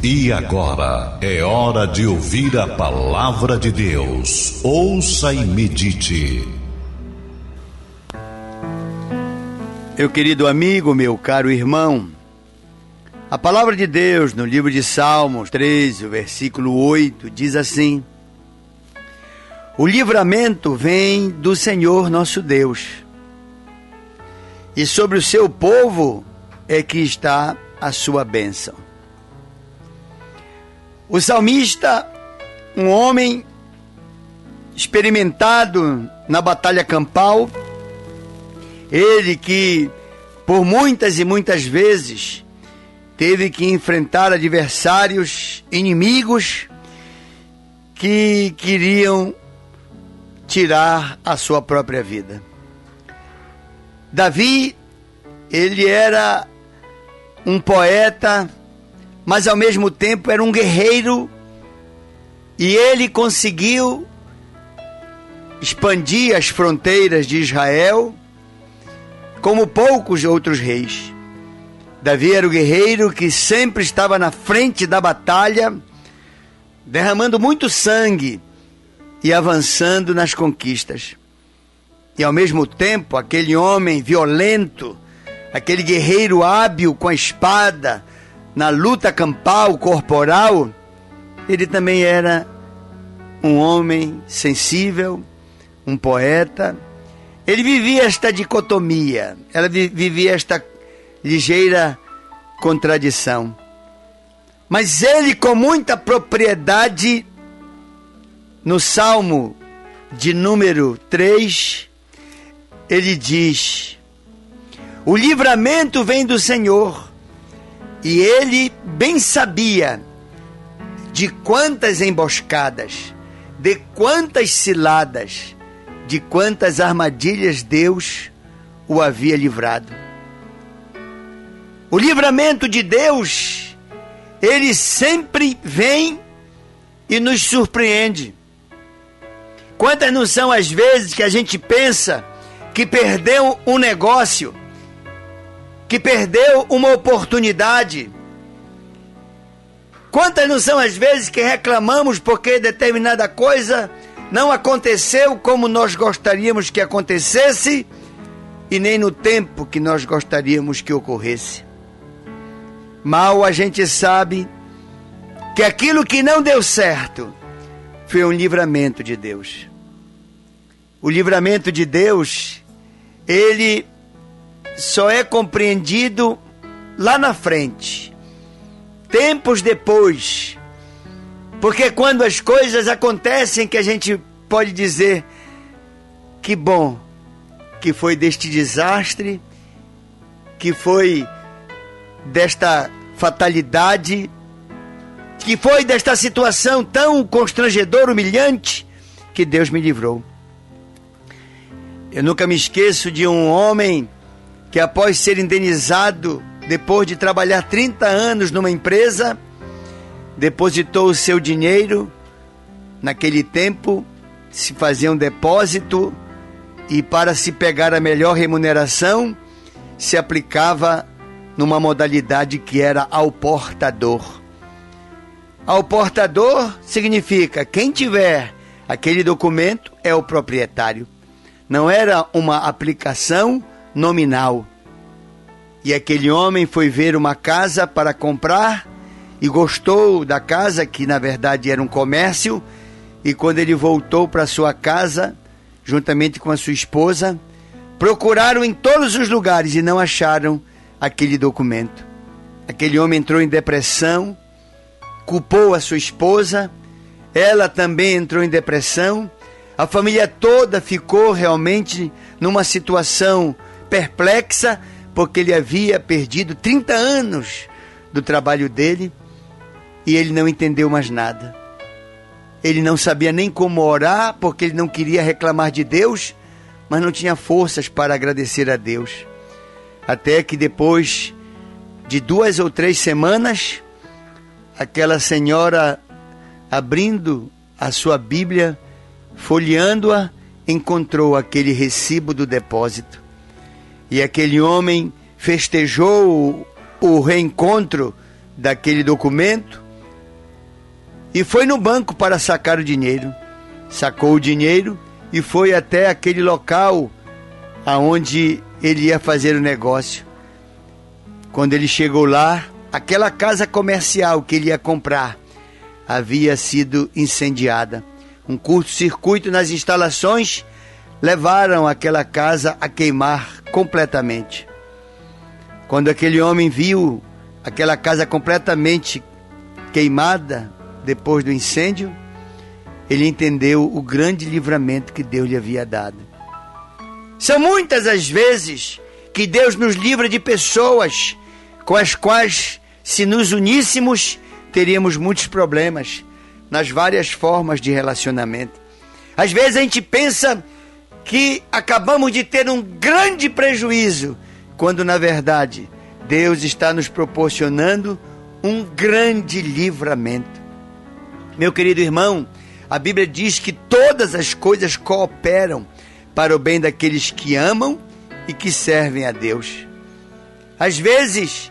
E agora é hora de ouvir a palavra de Deus. Ouça e medite. Meu querido amigo, meu caro irmão, a palavra de Deus no livro de Salmos 13, versículo 8, diz assim: O livramento vem do Senhor nosso Deus, e sobre o seu povo é que está a sua bênção. O salmista, um homem experimentado na batalha campal, ele que por muitas e muitas vezes teve que enfrentar adversários, inimigos que queriam tirar a sua própria vida. Davi, ele era um poeta, mas ao mesmo tempo era um guerreiro e ele conseguiu expandir as fronteiras de Israel como poucos outros reis. Davi era o guerreiro que sempre estava na frente da batalha, derramando muito sangue e avançando nas conquistas. E ao mesmo tempo, aquele homem violento, aquele guerreiro hábil com a espada, na luta campal, corporal, ele também era um homem sensível, um poeta. Ele vivia esta dicotomia, ela vivia esta ligeira contradição. Mas ele, com muita propriedade, no Salmo de número 3, ele diz: o livramento vem do Senhor. E ele bem sabia de quantas emboscadas, de quantas ciladas, de quantas armadilhas Deus o havia livrado. O livramento de Deus, ele sempre vem e nos surpreende. Quantas não são as vezes que a gente pensa que perdeu um negócio, que perdeu uma oportunidade. Quantas não são as vezes que reclamamos porque determinada coisa não aconteceu como nós gostaríamos que acontecesse e nem no tempo que nós gostaríamos que ocorresse? Mal a gente sabe que aquilo que não deu certo foi um livramento de Deus. O livramento de Deus, ele só é compreendido lá na frente, tempos depois. Porque quando as coisas acontecem que a gente pode dizer que bom que foi deste desastre, que foi desta fatalidade, que foi desta situação tão constrangedora, humilhante, que Deus me livrou. Eu nunca me esqueço de um homem que após ser indenizado depois de trabalhar 30 anos numa empresa, depositou o seu dinheiro. Naquele tempo se fazia um depósito e para se pegar a melhor remuneração se aplicava numa modalidade que era ao portador. Ao portador significa quem tiver aquele documento é o proprietário. Não era uma aplicação nominal. E aquele homem foi ver uma casa para comprar e gostou da casa, que na verdade era um comércio, e quando ele voltou para sua casa, juntamente com a sua esposa, procuraram em todos os lugares e não acharam aquele documento. Aquele homem entrou em depressão, culpou a sua esposa, ela também entrou em depressão, a família toda ficou realmente numa situação perplexa, porque ele havia perdido 30 anos do trabalho dele e ele não entendeu mais nada. Ele não sabia nem como orar, porque ele não queria reclamar de Deus, mas não tinha forças para agradecer a Deus. Até que depois de duas ou três semanas, aquela senhora abrindo a sua Bíblia, folheando-a, encontrou aquele recibo do depósito. E aquele homem festejou o reencontro daquele documento e foi no banco para sacar o dinheiro. Sacou o dinheiro e foi até aquele local aonde ele ia fazer o negócio. Quando ele chegou lá, aquela casa comercial que ele ia comprar havia sido incendiada. Um curto-circuito nas instalações levaram aquela casa a queimar completamente. Quando aquele homem viu aquela casa completamente queimada depois do incêndio, ele entendeu o grande livramento que Deus lhe havia dado. São muitas as vezes que Deus nos livra de pessoas com as quais, se nos uníssemos, teríamos muitos problemas nas várias formas de relacionamento. Às vezes a gente pensa que acabamos de ter um grande prejuízo, quando na verdade Deus está nos proporcionando um grande livramento. Meu querido irmão, a Bíblia diz que todas as coisas cooperam para o bem daqueles que amam e que servem a Deus. Às vezes,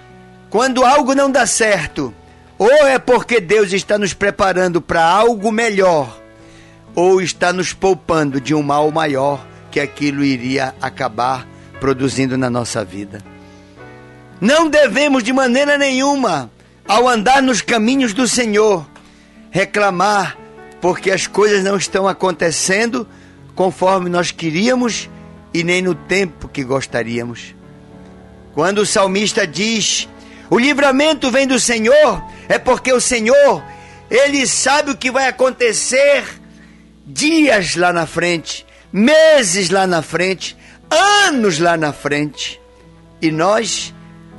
quando algo não dá certo, ou é porque Deus está nos preparando para algo melhor, ou está nos poupando de um mal maior que aquilo iria acabar produzindo na nossa vida. Não devemos de maneira nenhuma, ao andar nos caminhos do Senhor, reclamar porque as coisas não estão acontecendo conforme nós queríamos e nem no tempo que gostaríamos. Quando o salmista diz: "O livramento vem do Senhor", é porque o Senhor, ele sabe o que vai acontecer dias lá na frente, meses lá na frente, anos lá na frente. E nós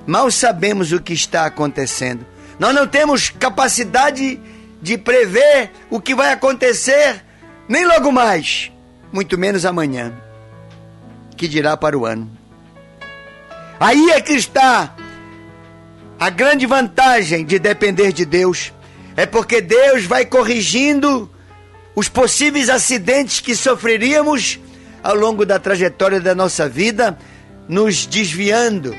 mal sabemos o que está acontecendo. Nós não temos capacidade de prever o que vai acontecer nem logo mais, muito menos amanhã, que dirá para o ano. Aí é que está a grande vantagem de depender de Deus. É porque Deus vai corrigindo os possíveis acidentes que sofreríamos ao longo da trajetória da nossa vida, nos desviando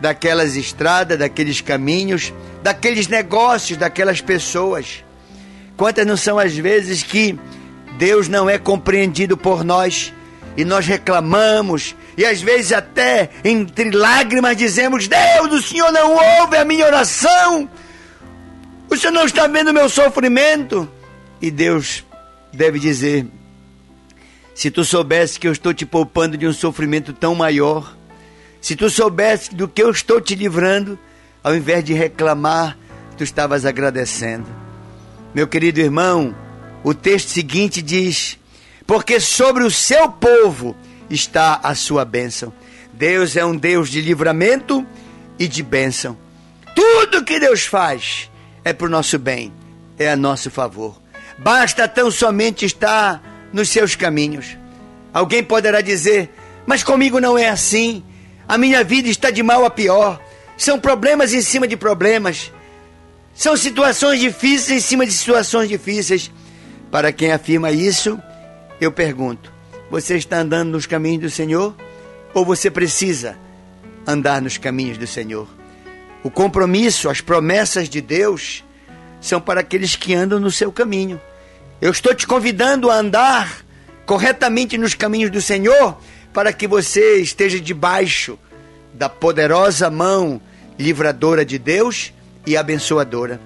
daquelas estradas, daqueles caminhos, daqueles negócios, daquelas pessoas. Quantas não são as vezes que Deus não é compreendido por nós e nós reclamamos e às vezes até entre lágrimas dizemos: Deus, o Senhor não ouve a minha oração, o Senhor não está vendo o meu sofrimento. E Deus deve dizer: se tu soubesse que eu estou te poupando de um sofrimento tão maior, se tu soubesse do que eu estou te livrando, ao invés de reclamar, tu estavas agradecendo. Meu querido irmão, o texto seguinte diz: Porque sobre o seu povo está a sua bênção. Deus é um Deus de livramento e de bênção. Tudo que Deus faz é para o nosso bem, é a nosso favor. Basta tão somente estar nos seus caminhos. Alguém poderá dizer: Mas comigo não é assim. A minha vida está de mal a pior. São problemas em cima de problemas. São situações difíceis em cima de situações difíceis. Para quem afirma isso, eu pergunto: você está andando nos caminhos do Senhor? Ou você precisa andar nos caminhos do Senhor? O compromisso, as promessas de Deus são para aqueles que andam no seu caminho. Eu estou te convidando a andar corretamente nos caminhos do Senhor para que você esteja debaixo da poderosa mão livradora de Deus e abençoadora.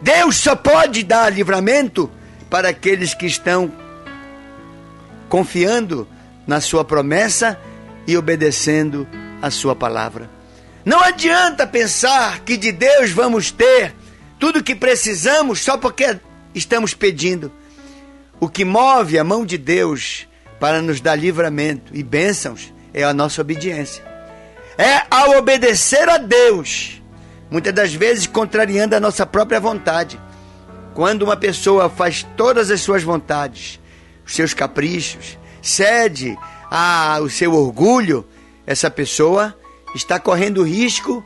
Deus só pode dar livramento para aqueles que estão confiando na sua promessa e obedecendo a sua palavra. Não adianta pensar que de Deus vamos ter tudo o que precisamos só porque estamos pedindo. O que move a mão de Deus para nos dar livramento e bênçãos é a nossa obediência é ao obedecer a Deus, muitas das vezes contrariando a nossa própria vontade. Quando uma pessoa faz todas as suas vontades, os seus caprichos, cede ao seu orgulho, essa pessoa está correndo o risco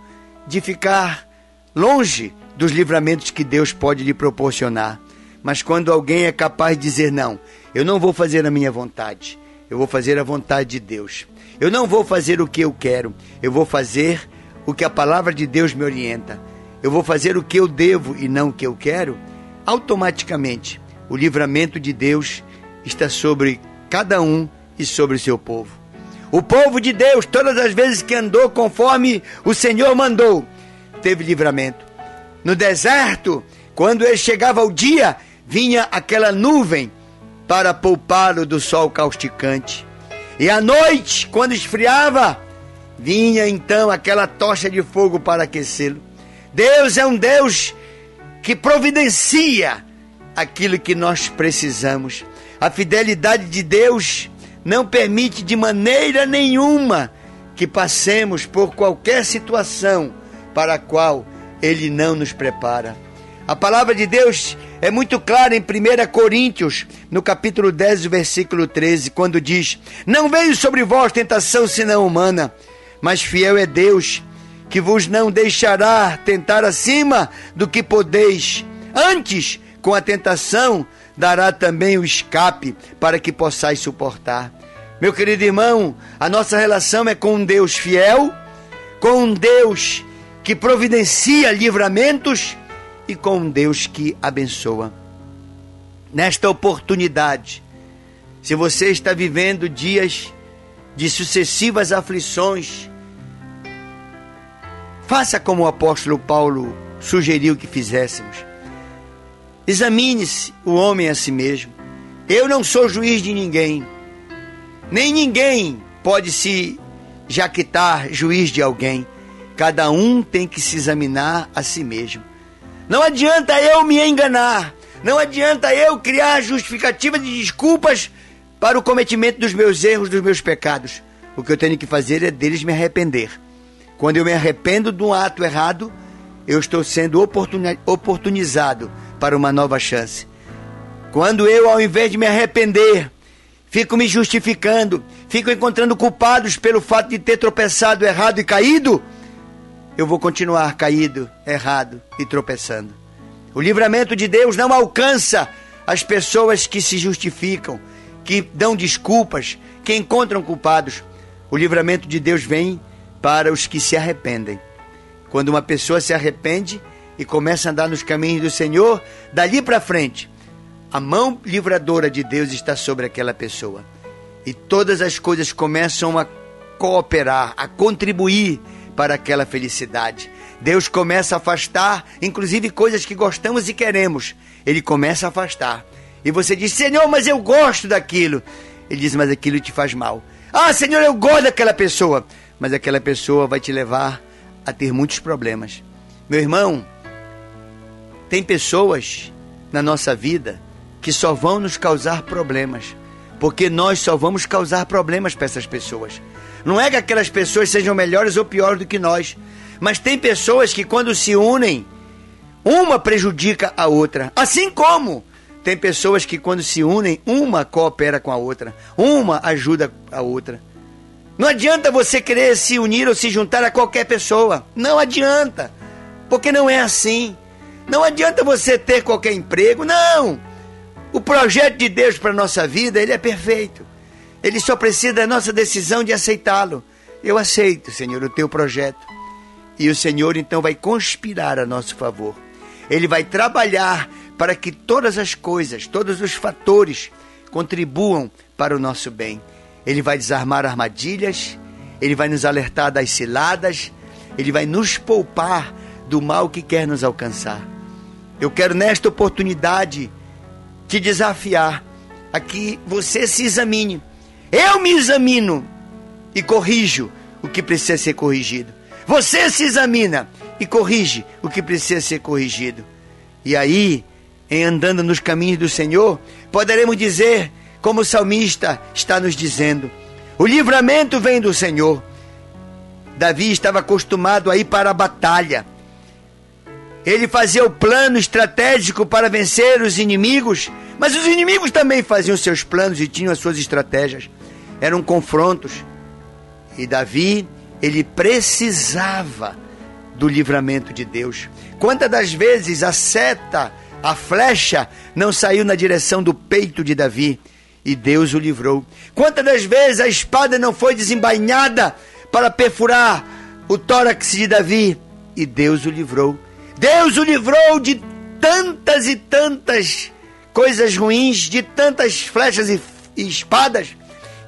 de ficar longe dos livramentos que Deus pode lhe proporcionar. Mas quando alguém é capaz de dizer não, eu não vou fazer a minha vontade, eu vou fazer a vontade de Deus. Eu não vou fazer o que eu quero, eu vou fazer o que a palavra de Deus me orienta. Eu vou fazer o que eu devo e não o que eu quero. automaticamente o livramento de Deus está sobre cada um e sobre o seu povo. O povo de Deus, todas as vezes que andou conforme o Senhor mandou, teve livramento. No deserto, quando ele chegava ao dia, vinha aquela nuvem para poupá-lo do sol causticante. E à noite, quando esfriava, vinha então aquela tocha de fogo para aquecê-lo. Deus é um Deus que providencia aquilo que nós precisamos. A fidelidade de Deus não permite de maneira nenhuma que passemos por qualquer situação para a qual Ele não nos prepara. A palavra de Deus é muito clara em 1 Coríntios, no capítulo 10, versículo 13, quando diz: Não veio sobre vós tentação senão humana, mas fiel é Deus, que vos não deixará tentar acima do que podeis. Antes, com a tentação, dará também o escape para que possais suportar. Meu querido irmão, a nossa relação é com um Deus fiel, com um Deus que providencia livramentos e com um Deus que abençoa. Nesta oportunidade, se você está vivendo dias de sucessivas aflições, faça como o apóstolo Paulo sugeriu que fizéssemos. Examine-se o homem a si mesmo. Eu não sou juiz de ninguém, nem ninguém pode se jaquitar juiz de alguém. Cada um tem que se examinar a si mesmo. Não adianta eu me enganar. Não adianta eu criar justificativa de desculpas para o cometimento dos meus erros, dos meus pecados. O que eu tenho que fazer é deles me arrepender. Quando eu me arrependo de um ato errado, eu estou sendo oportunizado para uma nova chance. Quando eu, ao invés de me arrepender, fico me justificando, fico encontrando culpados pelo fato de ter tropeçado errado e caído, eu vou continuar caído, errado e tropeçando. O livramento de Deus não alcança as pessoas que se justificam, que dão desculpas, que encontram culpados. O livramento de Deus vem para os que se arrependem. Quando uma pessoa se arrepende e começa a andar nos caminhos do Senhor, dali para frente, a mão livradora de Deus está sobre aquela pessoa. E todas as coisas começam a cooperar, a contribuir para aquela felicidade. Deus começa a afastar, inclusive coisas que gostamos e queremos. Ele começa a afastar. E você diz: Senhor, mas eu gosto daquilo. Ele diz: Mas aquilo te faz mal. Ah, Senhor, eu gosto daquela pessoa. Mas aquela pessoa vai te levar a ter muitos problemas. Meu irmão, tem pessoas na nossa vida que só vão nos causar problemas. Porque nós só vamos causar problemas para essas pessoas. Não é que aquelas pessoas sejam melhores ou piores do que nós, mas tem pessoas que quando se unem, uma prejudica a outra. Assim como tem pessoas que quando se unem, uma coopera com a outra, uma ajuda a outra. Não adianta você querer se unir ou se juntar a qualquer pessoa. Não adianta. Porque não é assim. Não adianta você ter qualquer emprego. Não. O projeto de Deus para nossa vida, ele é perfeito. Ele só precisa da nossa decisão de aceitá-lo. Eu aceito, Senhor, o teu projeto. E o Senhor então vai conspirar a nosso favor. Ele vai trabalhar para que todas as coisas, todos os fatores contribuam para o nosso bem. Ele vai desarmar armadilhas, ele vai nos alertar das ciladas, ele vai nos poupar do mal que quer nos alcançar. Eu quero nesta oportunidade te desafiar a que você se examine eu me examino e corrijo o que precisa ser corrigido. Você se examina e corrige o que precisa ser corrigido. E aí, em andando nos caminhos do Senhor, poderemos dizer, como o salmista está nos dizendo: o livramento vem do Senhor. Davi estava acostumado a ir para a batalha. Ele fazia o plano estratégico para vencer os inimigos, mas os inimigos também faziam seus planos e tinham as suas estratégias eram confrontos. E Davi, ele precisava do livramento de Deus. Quantas das vezes a seta, a flecha, não saiu na direção do peito de Davi e Deus o livrou? Quantas das vezes a espada não foi desembainhada para perfurar o tórax de Davi e Deus o livrou? Deus o livrou de tantas e tantas coisas ruins, de tantas flechas e, e espadas,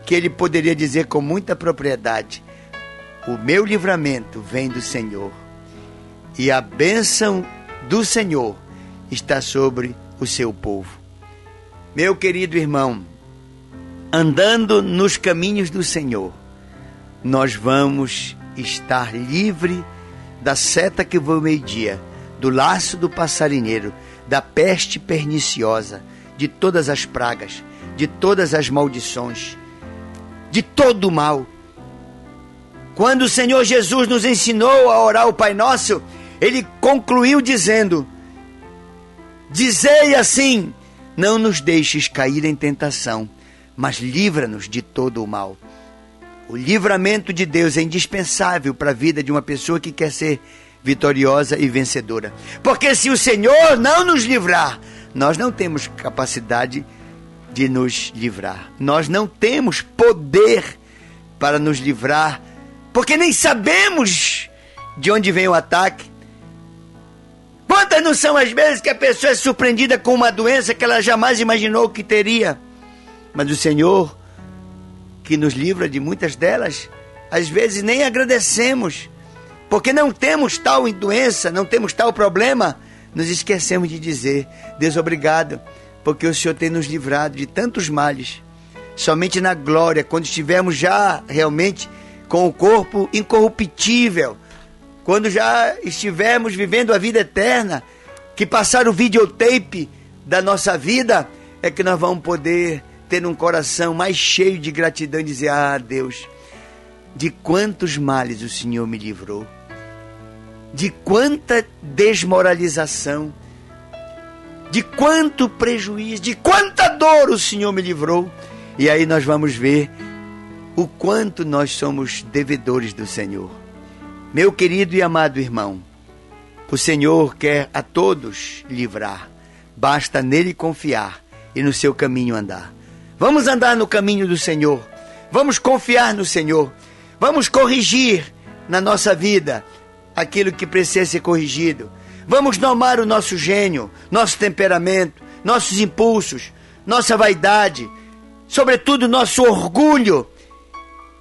que ele poderia dizer com muita propriedade: O meu livramento vem do Senhor, e a bênção do Senhor está sobre o seu povo. Meu querido irmão, andando nos caminhos do Senhor, nós vamos estar livre da seta que voa meio-dia, do laço do passarinheiro, da peste perniciosa, de todas as pragas, de todas as maldições, de todo o mal. Quando o Senhor Jesus nos ensinou a orar o Pai Nosso, ele concluiu dizendo: Dizei assim: Não nos deixes cair em tentação, mas livra-nos de todo o mal. O livramento de Deus é indispensável para a vida de uma pessoa que quer ser vitoriosa e vencedora. Porque se o Senhor não nos livrar, nós não temos capacidade de nos livrar. Nós não temos poder para nos livrar, porque nem sabemos de onde vem o ataque. Quantas não são as vezes que a pessoa é surpreendida com uma doença que ela jamais imaginou que teria? Mas o Senhor, que nos livra de muitas delas, às vezes nem agradecemos porque não temos tal doença, não temos tal problema, nos esquecemos de dizer: Deus, obrigado, porque o Senhor tem nos livrado de tantos males. Somente na glória, quando estivermos já realmente com o corpo incorruptível, quando já estivermos vivendo a vida eterna, que passar o videotape da nossa vida, é que nós vamos poder ter um coração mais cheio de gratidão e dizer: Ah, Deus, de quantos males o Senhor me livrou de quanta desmoralização, de quanto prejuízo, de quanta dor o Senhor me livrou. E aí nós vamos ver o quanto nós somos devedores do Senhor. Meu querido e amado irmão, o Senhor quer a todos livrar, basta nele confiar e no seu caminho andar. Vamos andar no caminho do Senhor, vamos confiar no Senhor, vamos corrigir na nossa vida aquilo que precisa ser corrigido. Vamos domar o nosso gênio, nosso temperamento, nossos impulsos, nossa vaidade, sobretudo nosso orgulho.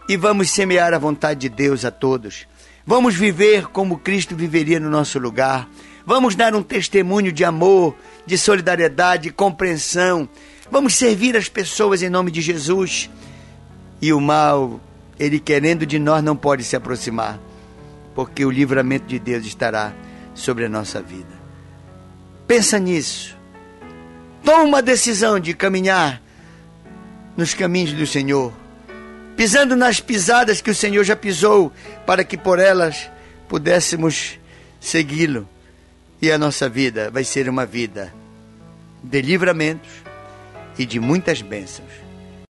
E vamos semear a vontade de Deus a todos. Vamos viver como Cristo viveria no nosso lugar. Vamos dar um testemunho de amor, de solidariedade, de compreensão. Vamos servir as pessoas em nome de Jesus. E o mal, ele querendo de nós, não pode se aproximar porque o livramento de Deus estará sobre a nossa vida. Pensa nisso. Toma uma decisão de caminhar nos caminhos do Senhor, pisando nas pisadas que o Senhor já pisou, para que por elas pudéssemos segui-lo. E a nossa vida vai ser uma vida de livramentos e de muitas bênçãos